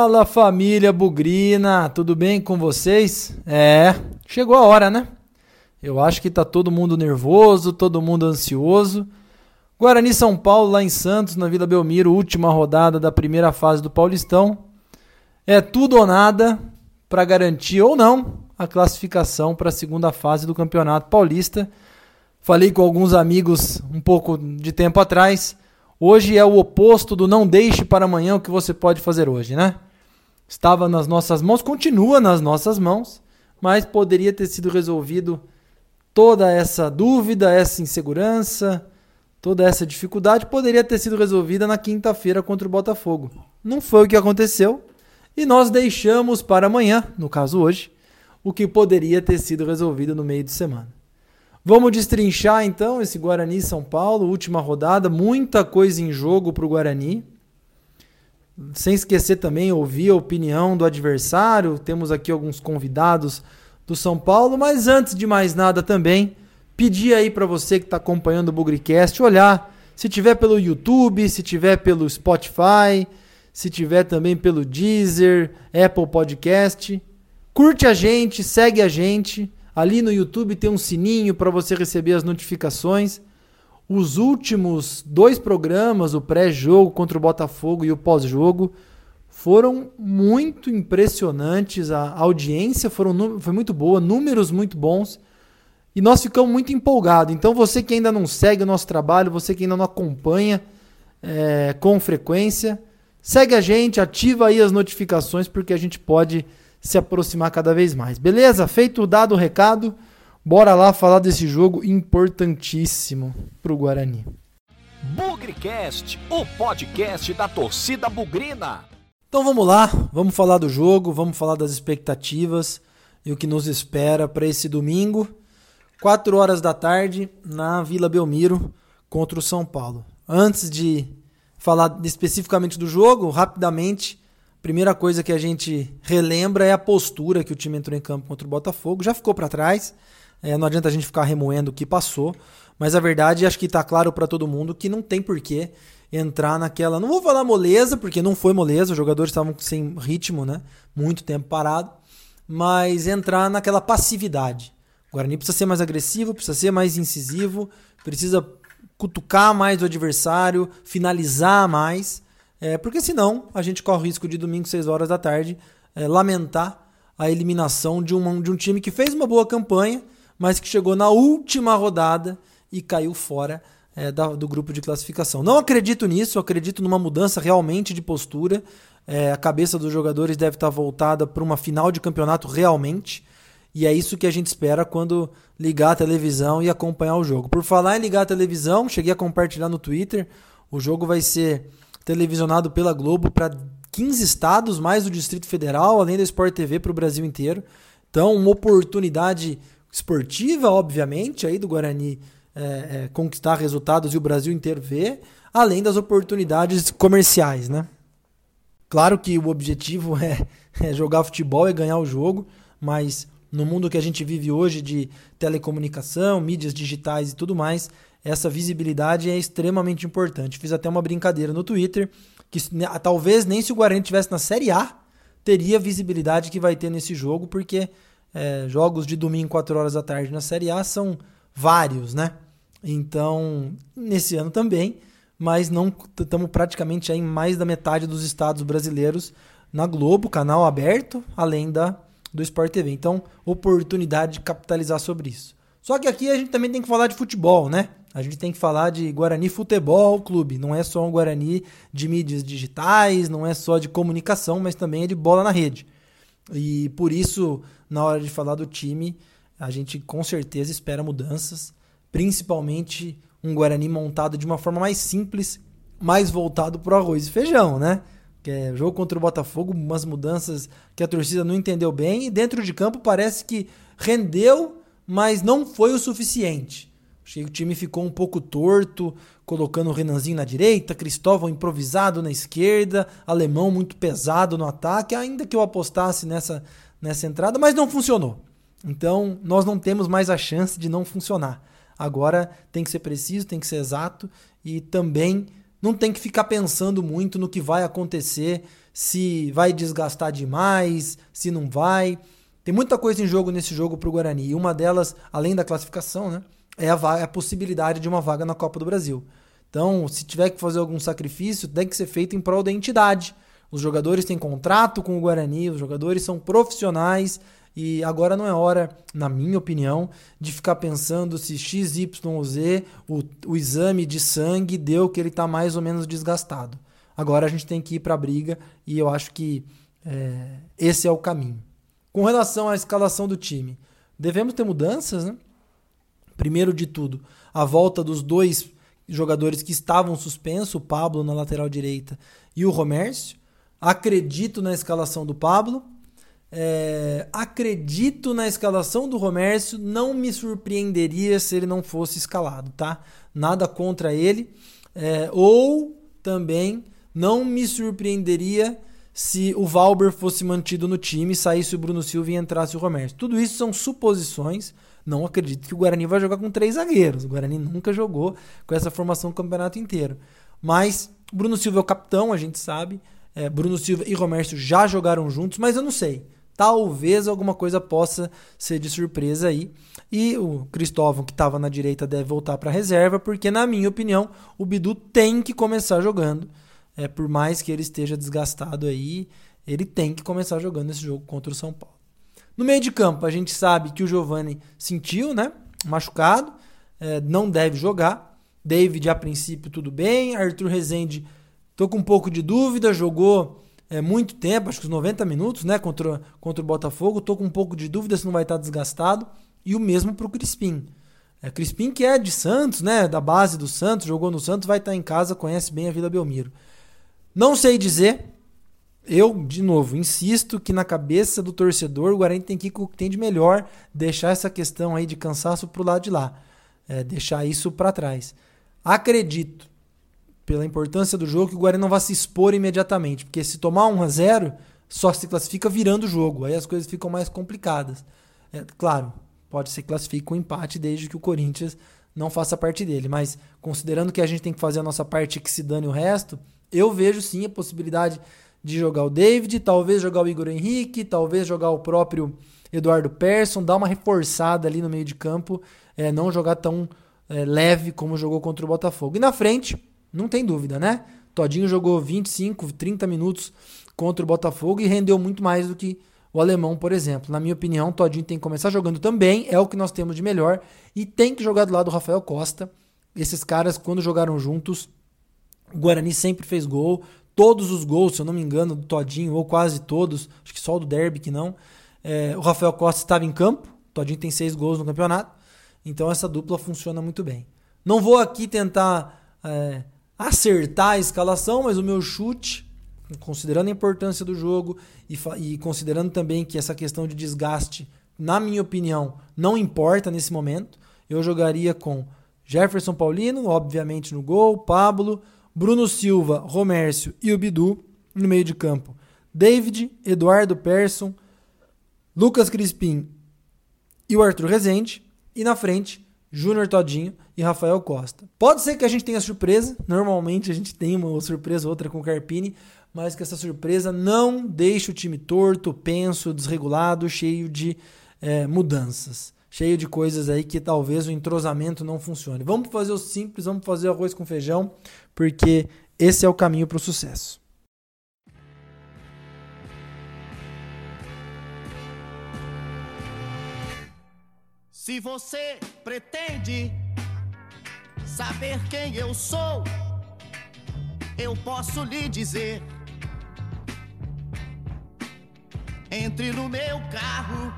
Fala família Bugrina, tudo bem com vocês? É, chegou a hora, né? Eu acho que tá todo mundo nervoso, todo mundo ansioso. Guarani São Paulo lá em Santos, na Vila Belmiro, última rodada da primeira fase do Paulistão. É tudo ou nada para garantir ou não a classificação para a segunda fase do Campeonato Paulista. Falei com alguns amigos um pouco de tempo atrás Hoje é o oposto do não deixe para amanhã o que você pode fazer hoje, né? Estava nas nossas mãos, continua nas nossas mãos, mas poderia ter sido resolvido toda essa dúvida, essa insegurança, toda essa dificuldade poderia ter sido resolvida na quinta-feira contra o Botafogo. Não foi o que aconteceu e nós deixamos para amanhã, no caso hoje, o que poderia ter sido resolvido no meio de semana. Vamos destrinchar então esse Guarani São Paulo, última rodada, muita coisa em jogo para o Guarani. Sem esquecer também ouvir a opinião do adversário. Temos aqui alguns convidados do São Paulo, mas antes de mais nada também, pedir aí para você que está acompanhando o Bugricast olhar se tiver pelo YouTube, se tiver pelo Spotify, se tiver também pelo Deezer, Apple Podcast, curte a gente, segue a gente. Ali no YouTube tem um sininho para você receber as notificações. Os últimos dois programas, o pré-jogo contra o Botafogo e o pós-jogo, foram muito impressionantes. A audiência foram, foi muito boa, números muito bons. E nós ficamos muito empolgados. Então, você que ainda não segue o nosso trabalho, você que ainda não acompanha é, com frequência, segue a gente, ativa aí as notificações, porque a gente pode se aproximar cada vez mais. Beleza? Feito dado o recado, bora lá falar desse jogo importantíssimo para o Guarani. Bugrecast, o podcast da torcida bugrina. Então vamos lá, vamos falar do jogo, vamos falar das expectativas e o que nos espera para esse domingo, 4 horas da tarde, na Vila Belmiro contra o São Paulo. Antes de falar especificamente do jogo, rapidamente Primeira coisa que a gente relembra é a postura que o time entrou em campo contra o Botafogo. Já ficou para trás. É, não adianta a gente ficar remoendo o que passou. Mas a verdade, acho que está claro para todo mundo que não tem porquê entrar naquela. Não vou falar moleza, porque não foi moleza. Os jogadores estavam sem ritmo, né? Muito tempo parado. Mas entrar naquela passividade. O Guarani precisa ser mais agressivo, precisa ser mais incisivo, precisa cutucar mais o adversário, finalizar mais. É, porque senão a gente corre o risco de domingo, 6 horas da tarde, é, lamentar a eliminação de, uma, de um time que fez uma boa campanha, mas que chegou na última rodada e caiu fora é, da, do grupo de classificação. Não acredito nisso, acredito numa mudança realmente de postura. É, a cabeça dos jogadores deve estar voltada para uma final de campeonato realmente. E é isso que a gente espera quando ligar a televisão e acompanhar o jogo. Por falar em ligar a televisão, cheguei a compartilhar no Twitter. O jogo vai ser televisionado pela Globo para 15 estados, mais o Distrito Federal, além da Sport TV para o Brasil inteiro. Então, uma oportunidade esportiva, obviamente, aí do Guarani é, é, conquistar resultados e o Brasil inteiro ver, além das oportunidades comerciais, né? Claro que o objetivo é, é jogar futebol e ganhar o jogo, mas no mundo que a gente vive hoje de telecomunicação, mídias digitais e tudo mais, essa visibilidade é extremamente importante. Fiz até uma brincadeira no Twitter que talvez nem se o Guarani tivesse na Série A teria a visibilidade que vai ter nesse jogo, porque é, jogos de domingo 4 horas da tarde na Série A são vários, né? Então, nesse ano também, mas não estamos praticamente em mais da metade dos estados brasileiros na Globo, canal aberto, além da do Sport TV. Então, oportunidade de capitalizar sobre isso. Só que aqui a gente também tem que falar de futebol, né? A gente tem que falar de Guarani Futebol Clube. Não é só um Guarani de mídias digitais, não é só de comunicação, mas também é de bola na rede. E por isso, na hora de falar do time, a gente com certeza espera mudanças, principalmente um Guarani montado de uma forma mais simples, mais voltado para arroz e feijão, né? Que é jogo contra o Botafogo, umas mudanças que a torcida não entendeu bem e dentro de campo parece que rendeu, mas não foi o suficiente. Achei que o time ficou um pouco torto, colocando o Renanzinho na direita, Cristóvão improvisado na esquerda, Alemão muito pesado no ataque, ainda que eu apostasse nessa, nessa entrada, mas não funcionou. Então, nós não temos mais a chance de não funcionar. Agora tem que ser preciso, tem que ser exato e também não tem que ficar pensando muito no que vai acontecer se vai desgastar demais, se não vai. Tem muita coisa em jogo nesse jogo para o Guarani. E uma delas, além da classificação, né, é a, vaga, é a possibilidade de uma vaga na Copa do Brasil. Então, se tiver que fazer algum sacrifício, tem que ser feito em prol da entidade. Os jogadores têm contrato com o Guarani, os jogadores são profissionais e agora não é hora, na minha opinião, de ficar pensando se X, Y ou Z, o, o exame de sangue deu que ele está mais ou menos desgastado. Agora a gente tem que ir para a briga e eu acho que é, esse é o caminho. Com relação à escalação do time, devemos ter mudanças, né? Primeiro de tudo, a volta dos dois jogadores que estavam suspensos, o Pablo na lateral direita e o Romércio. Acredito na escalação do Pablo. É, acredito na escalação do Romércio. Não me surpreenderia se ele não fosse escalado, tá? Nada contra ele. É, ou também não me surpreenderia se o Valber fosse mantido no time, saísse o Bruno Silva e entrasse o Romércio. Tudo isso são suposições. Não acredito que o Guarani vai jogar com três zagueiros. O Guarani nunca jogou com essa formação o campeonato inteiro. Mas Bruno Silva é o capitão, a gente sabe. É, Bruno Silva e Romércio já jogaram juntos, mas eu não sei. Talvez alguma coisa possa ser de surpresa aí. E o Cristóvão, que estava na direita, deve voltar para a reserva, porque, na minha opinião, o Bidu tem que começar jogando. É, por mais que ele esteja desgastado aí, ele tem que começar jogando esse jogo contra o São Paulo. No meio de campo, a gente sabe que o Giovani sentiu, né? Machucado, é, não deve jogar. David, a princípio, tudo bem. Arthur Rezende, tô com um pouco de dúvida, jogou é, muito tempo, acho que os 90 minutos, né? Contra, contra o Botafogo. Tô com um pouco de dúvida se não vai estar desgastado. E o mesmo para o Crispim. É, Crispim, que é de Santos, né? Da base do Santos, jogou no Santos, vai estar em casa, conhece bem a Vila Belmiro. Não sei dizer. Eu, de novo, insisto que na cabeça do torcedor o Guarani tem que ir com o que tem de melhor, deixar essa questão aí de cansaço pro lado de lá. É, deixar isso para trás. Acredito, pela importância do jogo, que o Guarani não vai se expor imediatamente, porque se tomar 1 a 0 só se classifica virando o jogo, aí as coisas ficam mais complicadas. É, claro, pode ser que classifique com empate desde que o Corinthians não faça parte dele, mas considerando que a gente tem que fazer a nossa parte que se dane o resto, eu vejo sim a possibilidade de jogar o David, talvez jogar o Igor Henrique, talvez jogar o próprio Eduardo Persson, dar uma reforçada ali no meio de campo, é, não jogar tão é, leve como jogou contra o Botafogo. E na frente, não tem dúvida, né? Todinho jogou 25, 30 minutos contra o Botafogo e rendeu muito mais do que o alemão, por exemplo. Na minha opinião, Todinho tem que começar jogando também, é o que nós temos de melhor, e tem que jogar do lado do Rafael Costa. Esses caras, quando jogaram juntos, o Guarani sempre fez gol. Todos os gols, se eu não me engano, do Todinho, ou quase todos, acho que só o do Derby que não. É, o Rafael Costa estava em campo. Todinho tem seis gols no campeonato. Então essa dupla funciona muito bem. Não vou aqui tentar é, acertar a escalação, mas o meu chute, considerando a importância do jogo e, e considerando também que essa questão de desgaste, na minha opinião, não importa nesse momento, eu jogaria com Jefferson Paulino, obviamente no gol, Pablo, Bruno Silva, Romércio e o Bidu no meio de campo. David, Eduardo Persson, Lucas Crispim e o Arthur Rezende. E na frente, Júnior Todinho e Rafael Costa. Pode ser que a gente tenha surpresa, normalmente a gente tem uma surpresa ou outra com o Carpini, mas que essa surpresa não deixe o time torto, penso, desregulado, cheio de é, mudanças cheio de coisas aí que talvez o entrosamento não funcione. Vamos fazer o simples, vamos fazer arroz com feijão, porque esse é o caminho para o sucesso. Se você pretende saber quem eu sou, eu posso lhe dizer. Entre no meu carro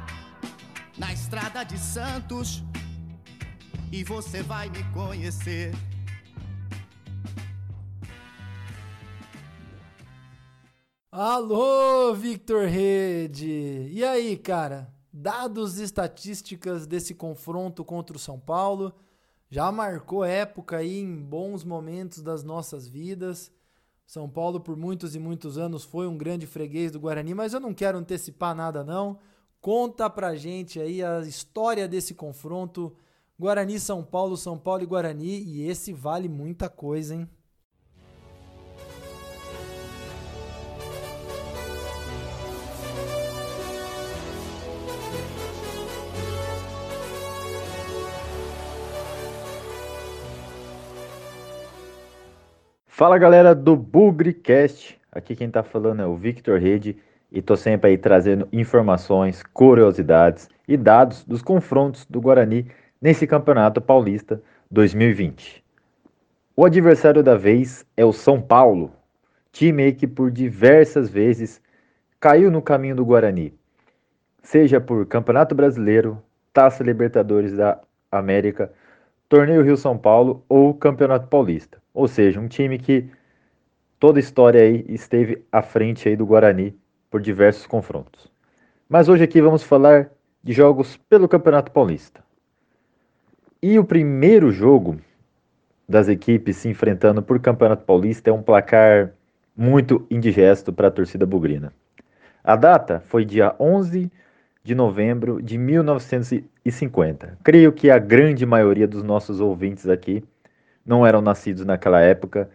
na estrada de Santos e você vai me conhecer. Alô, Victor Rede! E aí, cara? Dados e estatísticas desse confronto contra o São Paulo já marcou época aí em bons momentos das nossas vidas. São Paulo por muitos e muitos anos foi um grande freguês do Guarani, mas eu não quero antecipar nada não. Conta pra gente aí a história desse confronto Guarani São Paulo, São Paulo e Guarani, e esse vale muita coisa, hein? Fala galera do BugriCast, aqui quem tá falando é o Victor Rede e tô sempre aí trazendo informações, curiosidades e dados dos confrontos do Guarani nesse Campeonato Paulista 2020. O adversário da vez é o São Paulo, time que por diversas vezes caiu no caminho do Guarani, seja por Campeonato Brasileiro, Taça Libertadores da América, Torneio Rio São Paulo ou Campeonato Paulista. Ou seja, um time que toda a história aí esteve à frente aí do Guarani por diversos confrontos. Mas hoje aqui vamos falar de jogos pelo Campeonato Paulista. E o primeiro jogo das equipes se enfrentando por Campeonato Paulista é um placar muito indigesto para a torcida bugrina. A data foi dia 11 de novembro de 1950. Creio que a grande maioria dos nossos ouvintes aqui não eram nascidos naquela época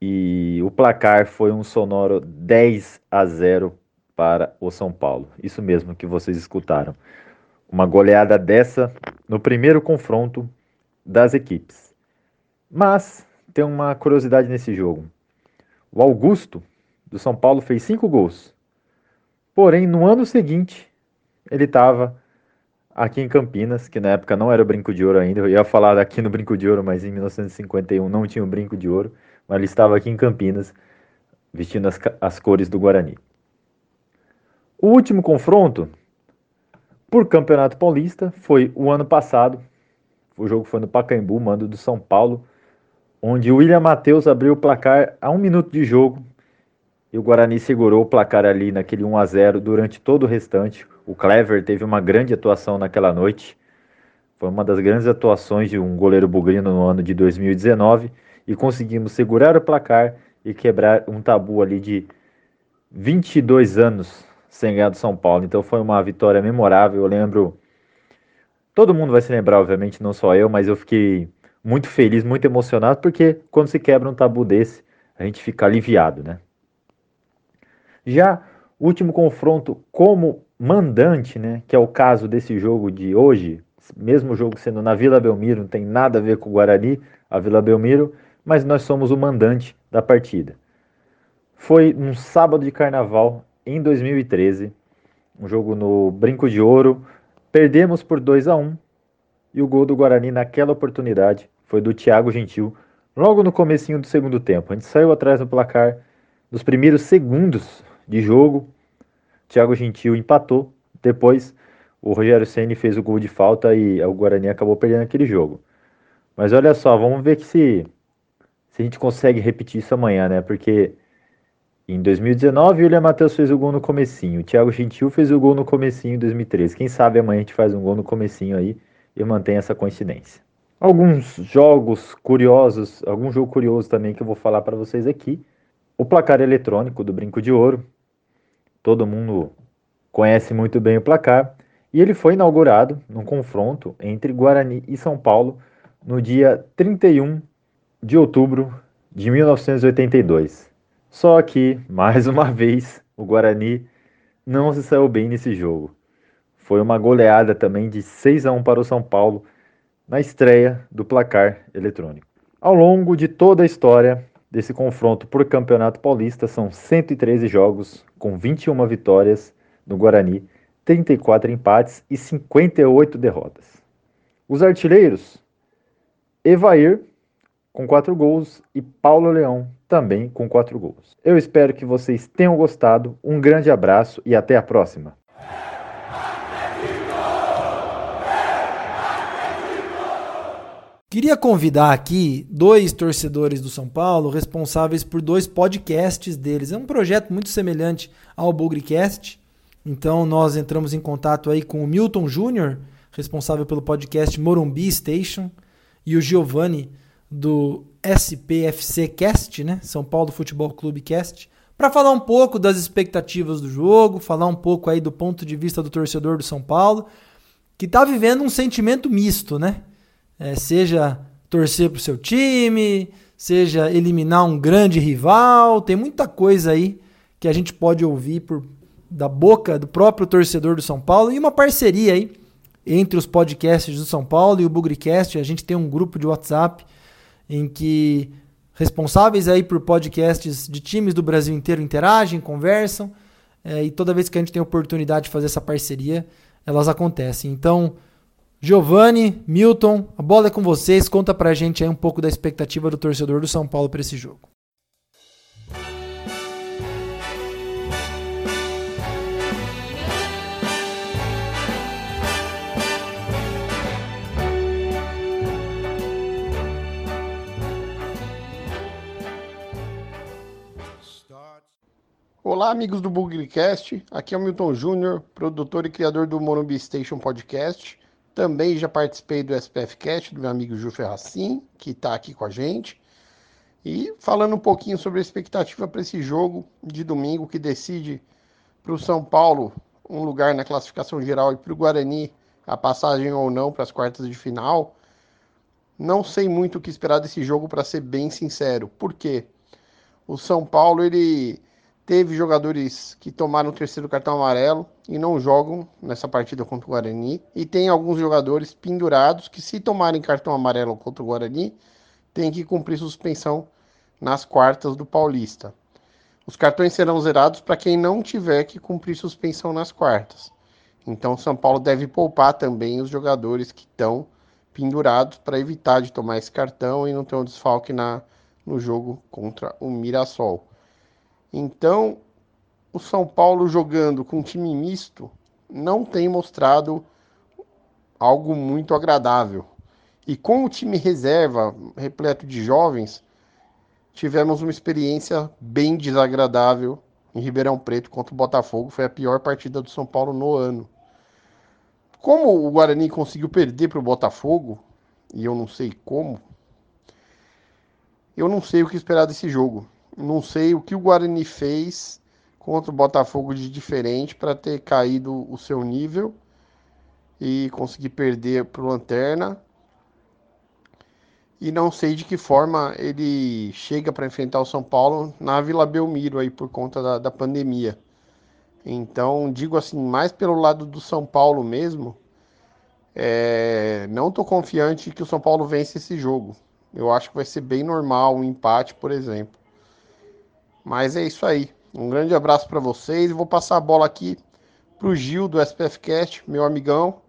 e o placar foi um sonoro 10 a 0 para o São Paulo. Isso mesmo que vocês escutaram. Uma goleada dessa no primeiro confronto das equipes. Mas tem uma curiosidade nesse jogo. O Augusto do São Paulo fez cinco gols. Porém, no ano seguinte, ele estava aqui em Campinas, que na época não era o Brinco de Ouro ainda. Eu ia falar aqui no Brinco de Ouro, mas em 1951 não tinha o Brinco de Ouro. Mas ele estava aqui em Campinas, vestindo as, as cores do Guarani. O último confronto por Campeonato Paulista foi o ano passado. O jogo foi no Pacaembu, mando do São Paulo, onde o William Matheus abriu o placar a um minuto de jogo e o Guarani segurou o placar ali naquele 1 a 0 durante todo o restante. O Clever teve uma grande atuação naquela noite. Foi uma das grandes atuações de um goleiro bugrino no ano de 2019 e conseguimos segurar o placar e quebrar um tabu ali de 22 anos sem ganhar do São Paulo. Então foi uma vitória memorável. Eu lembro. Todo mundo vai se lembrar, obviamente, não só eu, mas eu fiquei muito feliz, muito emocionado, porque quando se quebra um tabu desse, a gente fica aliviado, né? Já o último confronto como mandante, né, que é o caso desse jogo de hoje, mesmo jogo sendo na Vila Belmiro, não tem nada a ver com o Guarani, a Vila Belmiro, mas nós somos o mandante da partida. Foi um sábado de carnaval em 2013, um jogo no Brinco de Ouro, perdemos por 2 a 1 e o gol do Guarani naquela oportunidade foi do Thiago Gentil, logo no comecinho do segundo tempo. A gente saiu atrás no placar nos primeiros segundos de jogo. Thiago Gentil empatou. Depois o Rogério Ceni fez o gol de falta e o Guarani acabou perdendo aquele jogo. Mas olha só, vamos ver que se, se a gente consegue repetir isso amanhã, né? Porque em 2019 o William Matheus fez o gol no comecinho, o Thiago Gentil fez o gol no comecinho em 2013. Quem sabe amanhã a gente faz um gol no comecinho aí e mantém essa coincidência. Alguns jogos curiosos, algum jogo curioso também que eu vou falar para vocês aqui. O placar eletrônico do Brinco de Ouro, todo mundo conhece muito bem o placar, e ele foi inaugurado num confronto entre Guarani e São Paulo no dia 31 de outubro de 1982. Só que, mais uma vez, o Guarani não se saiu bem nesse jogo. Foi uma goleada também de 6 a 1 para o São Paulo na estreia do placar eletrônico. Ao longo de toda a história, desse confronto por Campeonato Paulista são 113 jogos, com 21 vitórias no Guarani, 34 empates e 58 derrotas. Os artilheiros: Evair, com 4 gols, e Paulo Leão, também com 4 gols. Eu espero que vocês tenham gostado. Um grande abraço e até a próxima. Queria convidar aqui dois torcedores do São Paulo responsáveis por dois podcasts deles. É um projeto muito semelhante ao Bugrecast. Então nós entramos em contato aí com o Milton Júnior, responsável pelo podcast Morumbi Station, e o Giovanni do SPFC Cast, né? São Paulo Futebol Clube Cast, para falar um pouco das expectativas do jogo, falar um pouco aí do ponto de vista do torcedor do São Paulo, que está vivendo um sentimento misto, né? É, seja torcer para o seu time, seja eliminar um grande rival, tem muita coisa aí que a gente pode ouvir por, da boca do próprio torcedor do São Paulo e uma parceria aí entre os podcasts do São Paulo e o Bugricast. A gente tem um grupo de WhatsApp em que responsáveis aí por podcasts de times do Brasil inteiro interagem, conversam, é, e toda vez que a gente tem oportunidade de fazer essa parceria, elas acontecem. Então, Giovanni, Milton, a bola é com vocês. Conta pra gente aí um pouco da expectativa do torcedor do São Paulo para esse jogo. Olá, amigos do Bugcast. Aqui é o Milton Júnior, produtor e criador do Morumbi Station Podcast. Também já participei do SPF Cast do meu amigo Ju Ferracin, que está aqui com a gente. E falando um pouquinho sobre a expectativa para esse jogo de domingo que decide para o São Paulo um lugar na classificação geral e para o Guarani a passagem ou não para as quartas de final. Não sei muito o que esperar desse jogo, para ser bem sincero. Por quê? O São Paulo ele Teve jogadores que tomaram o terceiro cartão amarelo e não jogam nessa partida contra o Guarani. E tem alguns jogadores pendurados que, se tomarem cartão amarelo contra o Guarani, tem que cumprir suspensão nas quartas do Paulista. Os cartões serão zerados para quem não tiver que cumprir suspensão nas quartas. Então, São Paulo deve poupar também os jogadores que estão pendurados para evitar de tomar esse cartão e não ter um desfalque na, no jogo contra o Mirassol. Então, o São Paulo jogando com um time misto não tem mostrado algo muito agradável. E com o time reserva, repleto de jovens, tivemos uma experiência bem desagradável em Ribeirão Preto contra o Botafogo. Foi a pior partida do São Paulo no ano. Como o Guarani conseguiu perder para o Botafogo, e eu não sei como, eu não sei o que esperar desse jogo. Não sei o que o Guarani fez contra o Botafogo de diferente para ter caído o seu nível e conseguir perder para o Lanterna. E não sei de que forma ele chega para enfrentar o São Paulo na Vila Belmiro aí por conta da, da pandemia. Então, digo assim, mais pelo lado do São Paulo mesmo, é, não estou confiante que o São Paulo vence esse jogo. Eu acho que vai ser bem normal um empate, por exemplo. Mas é isso aí. Um grande abraço para vocês. Vou passar a bola aqui para o Gil do SPF Cast, meu amigão,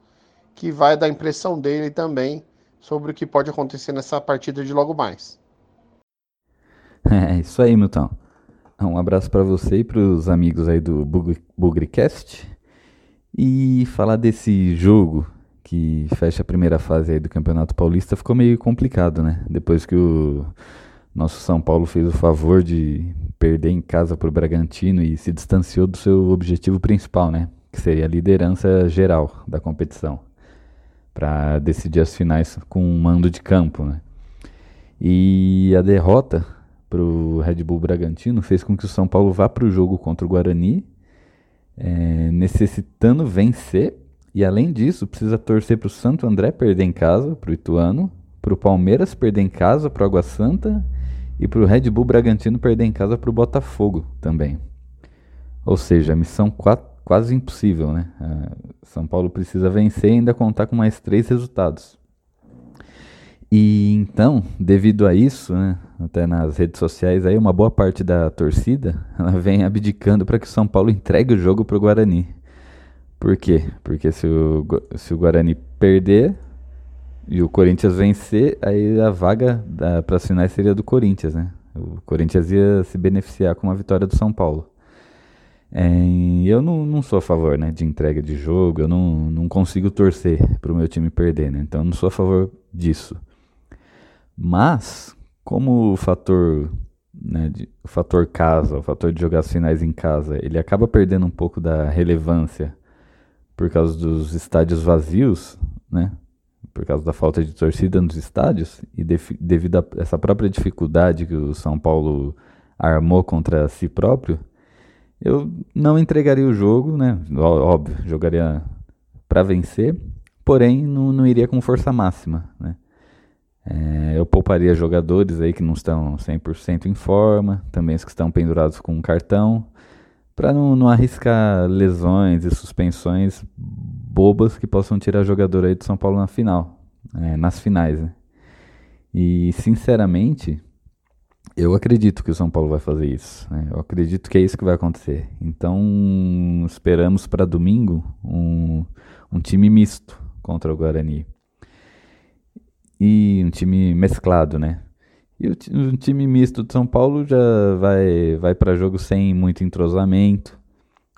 que vai dar a impressão dele também sobre o que pode acontecer nessa partida de logo mais. É isso aí, Milton. Um abraço para você e para os amigos aí do Bugricast. E falar desse jogo que fecha a primeira fase aí do Campeonato Paulista ficou meio complicado, né? Depois que o nosso São Paulo fez o favor de perder em casa para o Bragantino e se distanciou do seu objetivo principal, né? Que seria a liderança geral da competição, para decidir as finais com um mando de campo, né? E a derrota para o Red Bull Bragantino fez com que o São Paulo vá para o jogo contra o Guarani, é, necessitando vencer e além disso precisa torcer para o Santo André perder em casa para o Ituano, para o Palmeiras perder em casa para o Água Santa e para o Red Bull Bragantino perder em casa para o Botafogo também. Ou seja, missão quase impossível, né? São Paulo precisa vencer e ainda contar com mais três resultados. E então, devido a isso, né, até nas redes sociais, aí uma boa parte da torcida ela vem abdicando para que o São Paulo entregue o jogo para o Guarani. Por quê? Porque se o, se o Guarani perder, e o Corinthians vencer, aí a vaga para as finais seria do Corinthians, né? O Corinthians ia se beneficiar com a vitória do São Paulo. É, eu não, não sou a favor né, de entrega de jogo, eu não, não consigo torcer para o meu time perder, né? Então eu não sou a favor disso. Mas, como o fator, né, de, o fator casa, o fator de jogar as finais em casa, ele acaba perdendo um pouco da relevância por causa dos estádios vazios, né? Por causa da falta de torcida nos estádios e devido a essa própria dificuldade que o São Paulo armou contra si próprio, eu não entregaria o jogo, né? Óbvio, jogaria para vencer, porém não, não iria com força máxima, né? É, eu pouparia jogadores aí que não estão 100% em forma, também os que estão pendurados com um cartão, para não, não arriscar lesões e suspensões bobas que possam tirar jogador aí do São Paulo na final, é, nas finais. Né? E sinceramente, eu acredito que o São Paulo vai fazer isso. Né? Eu acredito que é isso que vai acontecer. Então, esperamos para domingo um, um time misto contra o Guarani. E um time mesclado, né? E o, o time misto de São Paulo já vai, vai para jogo sem muito entrosamento.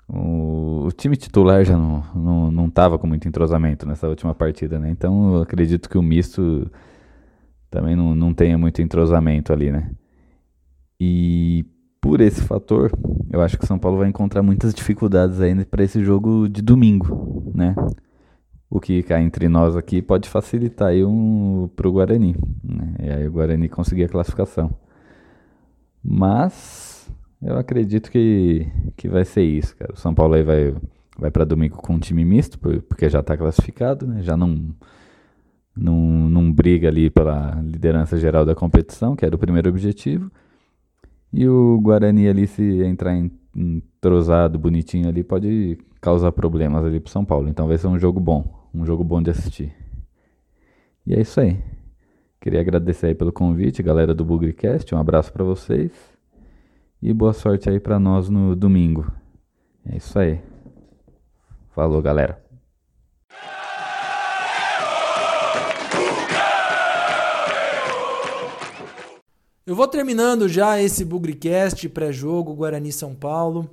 O, o, time titular já não, não, não tava com muito entrosamento nessa última partida, né? Então eu acredito que o misto também não, não tenha muito entrosamento ali, né? E por esse fator, eu acho que o São Paulo vai encontrar muitas dificuldades ainda para esse jogo de domingo, né? O que cá entre nós aqui pode facilitar aí um, pro Guarani, né? E aí o Guarani conseguir a classificação. Mas eu acredito que, que vai ser isso, cara. O São Paulo aí vai, vai para domingo com um time misto, porque já está classificado, né? Já não não, não briga ali pela liderança geral da competição, que era o primeiro objetivo. E o Guarani ali, se entrar entrosado, bonitinho ali, pode causar problemas ali pro São Paulo. Então vai ser um jogo bom, um jogo bom de assistir. E é isso aí. Queria agradecer aí pelo convite, galera do Bugrecast. Um abraço para vocês. E boa sorte aí para nós no domingo. É isso aí. Falou, galera. Eu vou terminando já esse Bugrecast pré-jogo Guarani São Paulo.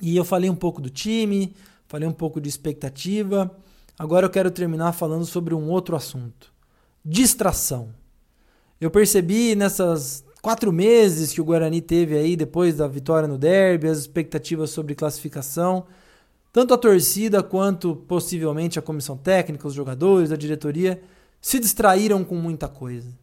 E eu falei um pouco do time, falei um pouco de expectativa. Agora eu quero terminar falando sobre um outro assunto: distração. Eu percebi nessas quatro meses que o Guarani teve aí depois da vitória no Derby, as expectativas sobre classificação, tanto a torcida quanto possivelmente a comissão técnica, os jogadores, a diretoria se distraíram com muita coisa.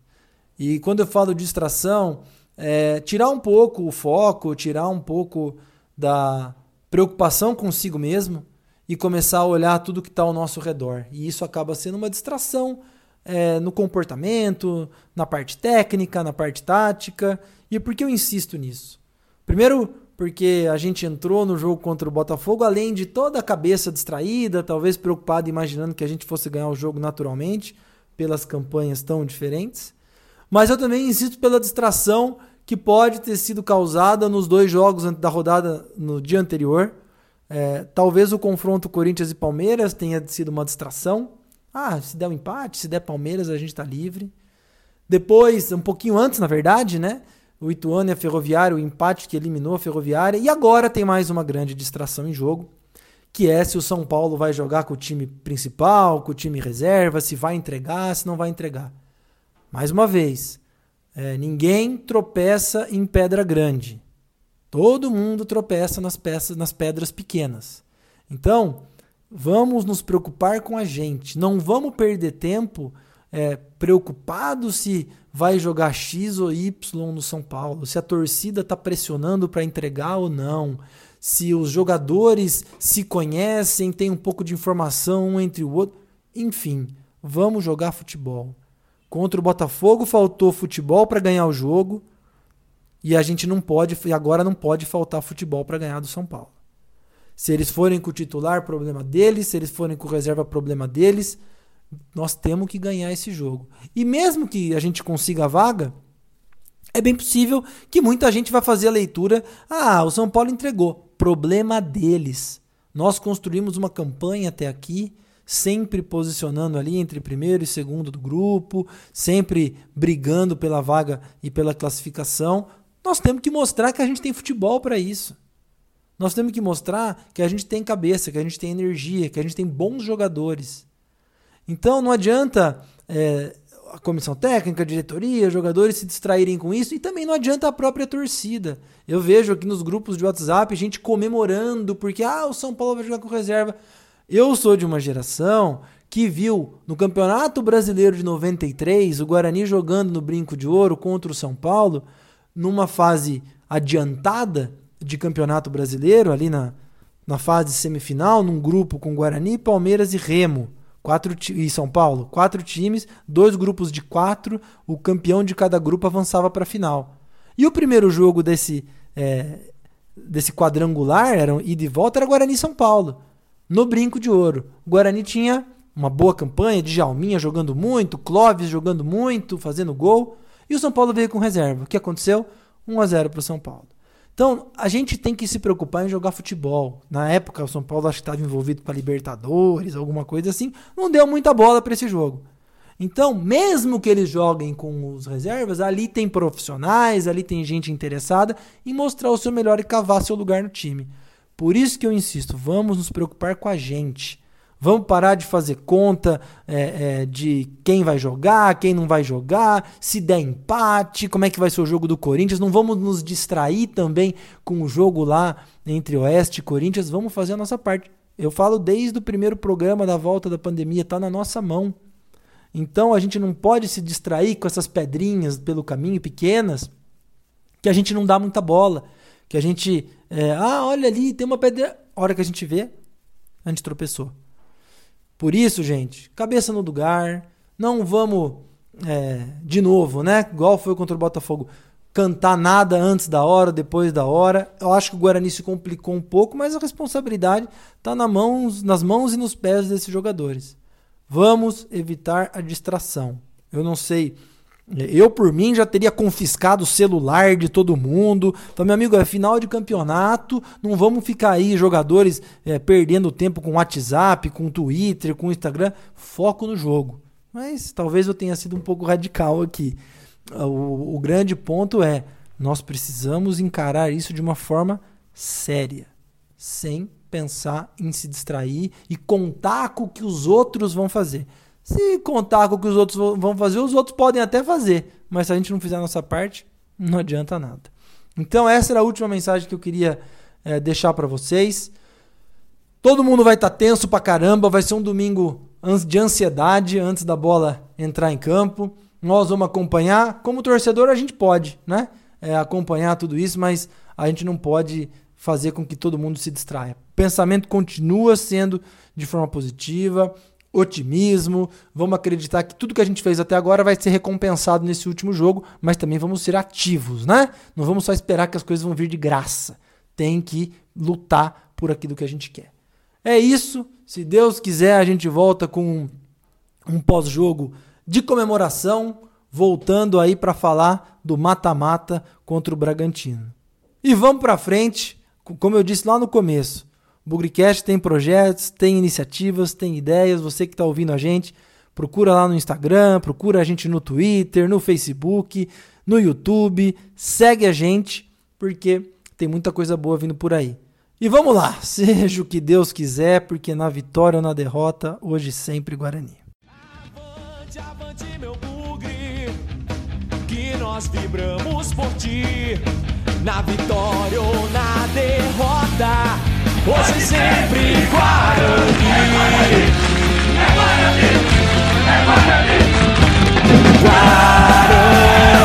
E quando eu falo distração, é tirar um pouco o foco, tirar um pouco da preocupação consigo mesmo e começar a olhar tudo que está ao nosso redor. E isso acaba sendo uma distração é, no comportamento, na parte técnica, na parte tática. E por que eu insisto nisso? Primeiro, porque a gente entrou no jogo contra o Botafogo, além de toda a cabeça distraída, talvez preocupada, imaginando que a gente fosse ganhar o jogo naturalmente, pelas campanhas tão diferentes. Mas eu também insisto pela distração que pode ter sido causada nos dois jogos da rodada no dia anterior. É, talvez o confronto Corinthians e Palmeiras tenha sido uma distração. Ah, se der um empate, se der Palmeiras, a gente está livre. Depois, um pouquinho antes, na verdade, né? O Ituano e a Ferroviária, o empate que eliminou a Ferroviária. E agora tem mais uma grande distração em jogo, que é se o São Paulo vai jogar com o time principal, com o time reserva, se vai entregar, se não vai entregar. Mais uma vez, é, ninguém tropeça em pedra grande. Todo mundo tropeça nas peças, nas pedras pequenas. Então, vamos nos preocupar com a gente. Não vamos perder tempo é, preocupados se vai jogar X ou Y no São Paulo, se a torcida está pressionando para entregar ou não, se os jogadores se conhecem, tem um pouco de informação um entre o outro. Enfim, vamos jogar futebol. Contra o Botafogo faltou futebol para ganhar o jogo. E a gente não pode, e agora não pode faltar futebol para ganhar do São Paulo. Se eles forem com o titular, problema deles. Se eles forem com reserva, problema deles. Nós temos que ganhar esse jogo. E mesmo que a gente consiga a vaga, é bem possível que muita gente vai fazer a leitura: ah, o São Paulo entregou. Problema deles. Nós construímos uma campanha até aqui sempre posicionando ali entre primeiro e segundo do grupo, sempre brigando pela vaga e pela classificação. Nós temos que mostrar que a gente tem futebol para isso. Nós temos que mostrar que a gente tem cabeça, que a gente tem energia, que a gente tem bons jogadores. Então não adianta é, a comissão técnica, a diretoria, jogadores se distraírem com isso e também não adianta a própria torcida. Eu vejo aqui nos grupos de WhatsApp gente comemorando porque ah, o São Paulo vai jogar com reserva. Eu sou de uma geração que viu no Campeonato Brasileiro de 93 o Guarani jogando no Brinco de Ouro contra o São Paulo, numa fase adiantada de Campeonato Brasileiro, ali na, na fase semifinal, num grupo com Guarani, Palmeiras e Remo. Quatro e São Paulo, quatro times, dois grupos de quatro, o campeão de cada grupo avançava para a final. E o primeiro jogo desse, é, desse quadrangular, era ida e volta, era Guarani São Paulo no Brinco de Ouro. O Guarani tinha uma boa campanha, de Jalminha jogando muito, Clóvis jogando muito, fazendo gol. E o São Paulo veio com reserva. O que aconteceu? 1 a 0 para o São Paulo. Então, a gente tem que se preocupar em jogar futebol. Na época, o São Paulo acho que estava envolvido com a Libertadores, alguma coisa assim. Não deu muita bola para esse jogo. Então, mesmo que eles joguem com os reservas, ali tem profissionais, ali tem gente interessada em mostrar o seu melhor e cavar seu lugar no time. Por isso que eu insisto, vamos nos preocupar com a gente. Vamos parar de fazer conta é, é, de quem vai jogar, quem não vai jogar, se der empate, como é que vai ser o jogo do Corinthians. Não vamos nos distrair também com o jogo lá entre Oeste e Corinthians. Vamos fazer a nossa parte. Eu falo desde o primeiro programa da volta da pandemia, está na nossa mão. Então a gente não pode se distrair com essas pedrinhas pelo caminho pequenas, que a gente não dá muita bola. Que a gente, é, ah, olha ali, tem uma pedra. A hora que a gente vê, a gente tropeçou. Por isso, gente, cabeça no lugar. Não vamos, é, de novo, né? Igual foi contra o Botafogo, cantar nada antes da hora, depois da hora. Eu acho que o Guarani se complicou um pouco, mas a responsabilidade está na mãos, nas mãos e nos pés desses jogadores. Vamos evitar a distração. Eu não sei eu, por mim, já teria confiscado o celular de todo mundo. Então, meu amigo, é final de campeonato. Não vamos ficar aí, jogadores, é, perdendo tempo com WhatsApp, com Twitter, com Instagram. Foco no jogo. Mas talvez eu tenha sido um pouco radical aqui. O, o grande ponto é: nós precisamos encarar isso de uma forma séria, sem pensar em se distrair e contar com o que os outros vão fazer. Se contar com o que os outros vão fazer, os outros podem até fazer, mas se a gente não fizer a nossa parte, não adianta nada. Então, essa era a última mensagem que eu queria é, deixar para vocês. Todo mundo vai estar tá tenso pra caramba, vai ser um domingo de ansiedade antes da bola entrar em campo. Nós vamos acompanhar. Como torcedor, a gente pode, né? É, acompanhar tudo isso, mas a gente não pode fazer com que todo mundo se distraia. O pensamento continua sendo de forma positiva otimismo, vamos acreditar que tudo que a gente fez até agora vai ser recompensado nesse último jogo, mas também vamos ser ativos, né? Não vamos só esperar que as coisas vão vir de graça. Tem que lutar por aquilo que a gente quer. É isso. Se Deus quiser, a gente volta com um pós-jogo de comemoração, voltando aí para falar do mata-mata contra o Bragantino. E vamos para frente, como eu disse lá no começo. O Bugricast tem projetos, tem iniciativas, tem ideias. Você que está ouvindo a gente, procura lá no Instagram, procura a gente no Twitter, no Facebook, no YouTube. Segue a gente, porque tem muita coisa boa vindo por aí. E vamos lá, seja o que Deus quiser, porque na vitória ou na derrota, hoje sempre Guarani. Avante, avante, meu bugre, que nós vibramos por ti, na vitória ou na derrota hoje e sempre Guarani. É Guarani, é Guarani. Guarani.